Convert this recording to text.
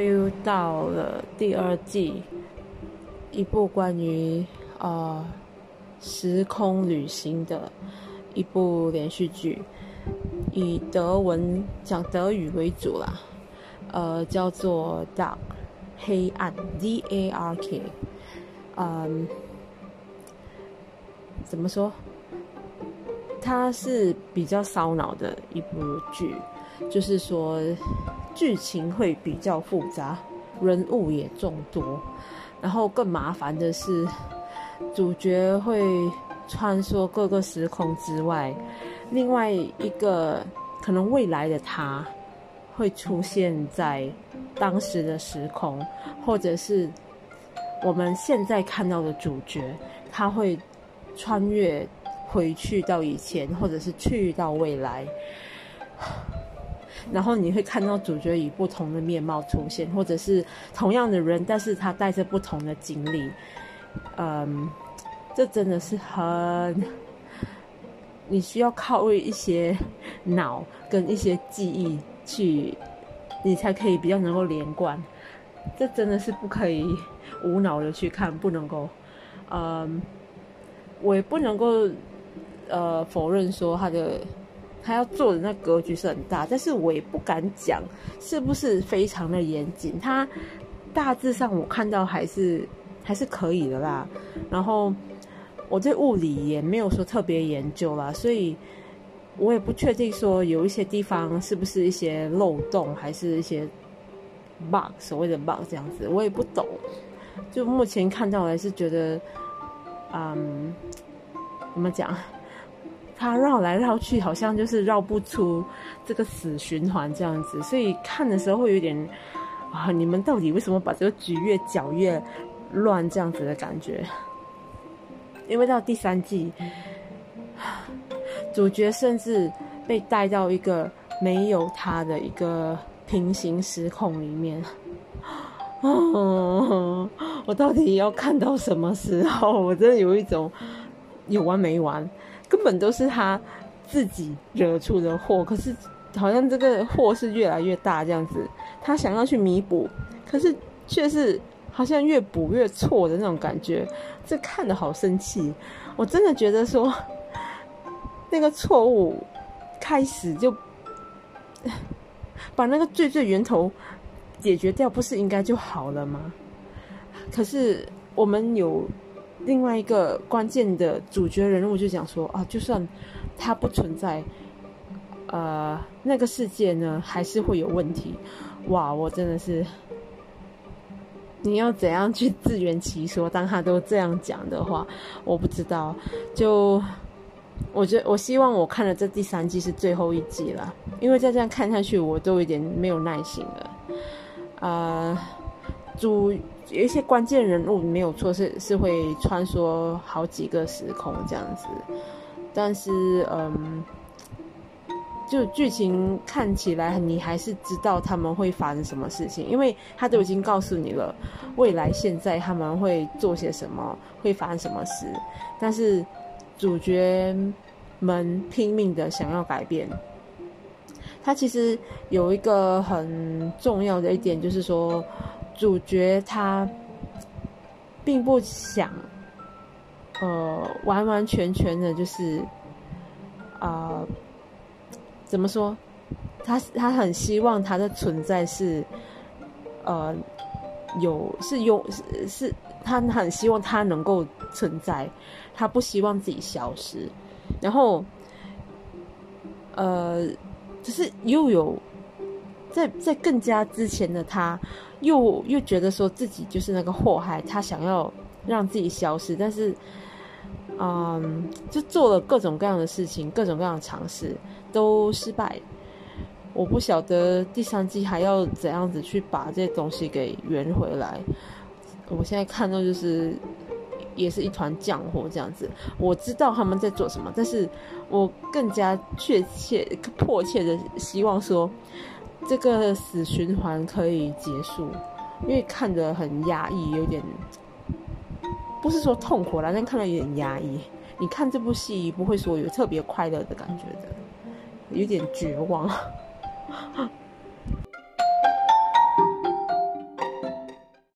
又到了第二季，一部关于呃时空旅行的一部连续剧，以德文讲德语为主啦，呃，叫做《Dark》黑暗 （D A R K）。嗯，怎么说？它是比较烧脑的一部剧，就是说剧情会比较复杂，人物也众多，然后更麻烦的是，主角会穿梭各个时空之外，另外一个可能未来的他会出现在当时的时空，或者是我们现在看到的主角，他会穿越。回去到以前，或者是去到未来，然后你会看到主角以不同的面貌出现，或者是同样的人，但是他带着不同的经历。嗯，这真的是很，你需要靠一些脑跟一些记忆去，你才可以比较能够连贯。这真的是不可以无脑的去看，不能够，嗯，我也不能够。呃，否认说他的他要做的那格局是很大，但是我也不敢讲是不是非常的严谨。他大致上我看到还是还是可以的啦。然后我对物理也没有说特别研究啦，所以我也不确定说有一些地方是不是一些漏洞，还是一些 bug，所谓的 bug 这样子，我也不懂。就目前看到还是觉得，嗯，怎么讲？他绕来绕去，好像就是绕不出这个死循环这样子，所以看的时候会有点啊，你们到底为什么把这个局越搅越乱这样子的感觉？因为到第三季，主角甚至被带到一个没有他的一个平行时空里面，哦，我到底要看到什么时候？我真的有一种有完没完。根本都是他自己惹出的祸，可是好像这个祸是越来越大这样子。他想要去弥补，可是却是好像越补越错的那种感觉。这看的好生气，我真的觉得说那个错误开始就 把那个最最源头解决掉，不是应该就好了吗？可是我们有。另外一个关键的主角人物就讲说啊，就算他不存在，呃，那个世界呢还是会有问题。哇，我真的是，你要怎样去自圆其说？当他都这样讲的话，我不知道。就我觉得，我希望我看了这第三季是最后一季了，因为再这样看下去，我都有点没有耐心了。啊，主。有一些关键人物没有错，是是会穿梭好几个时空这样子，但是嗯，就剧情看起来你还是知道他们会发生什么事情，因为他都已经告诉你了未来现在他们会做些什么，会发生什么事，但是主角们拼命的想要改变，他其实有一个很重要的一点就是说。主角他并不想，呃，完完全全的，就是啊，怎么说？他他很希望他的存在是，呃，有是有是是，他很希望他能够存在，他不希望自己消失。然后，呃，就是又有在在更加之前的他。又又觉得说自己就是那个祸害，他想要让自己消失，但是，嗯，就做了各种各样的事情，各种各样的尝试都失败。我不晓得第三季还要怎样子去把这些东西给圆回来。我现在看到就是也是一团浆糊这样子。我知道他们在做什么，但是我更加确切、迫切的希望说。这个死循环可以结束，因为看着很压抑，有点不是说痛苦啦，但看了有点压抑。你看这部戏不会说有特别快乐的感觉的，有点绝望。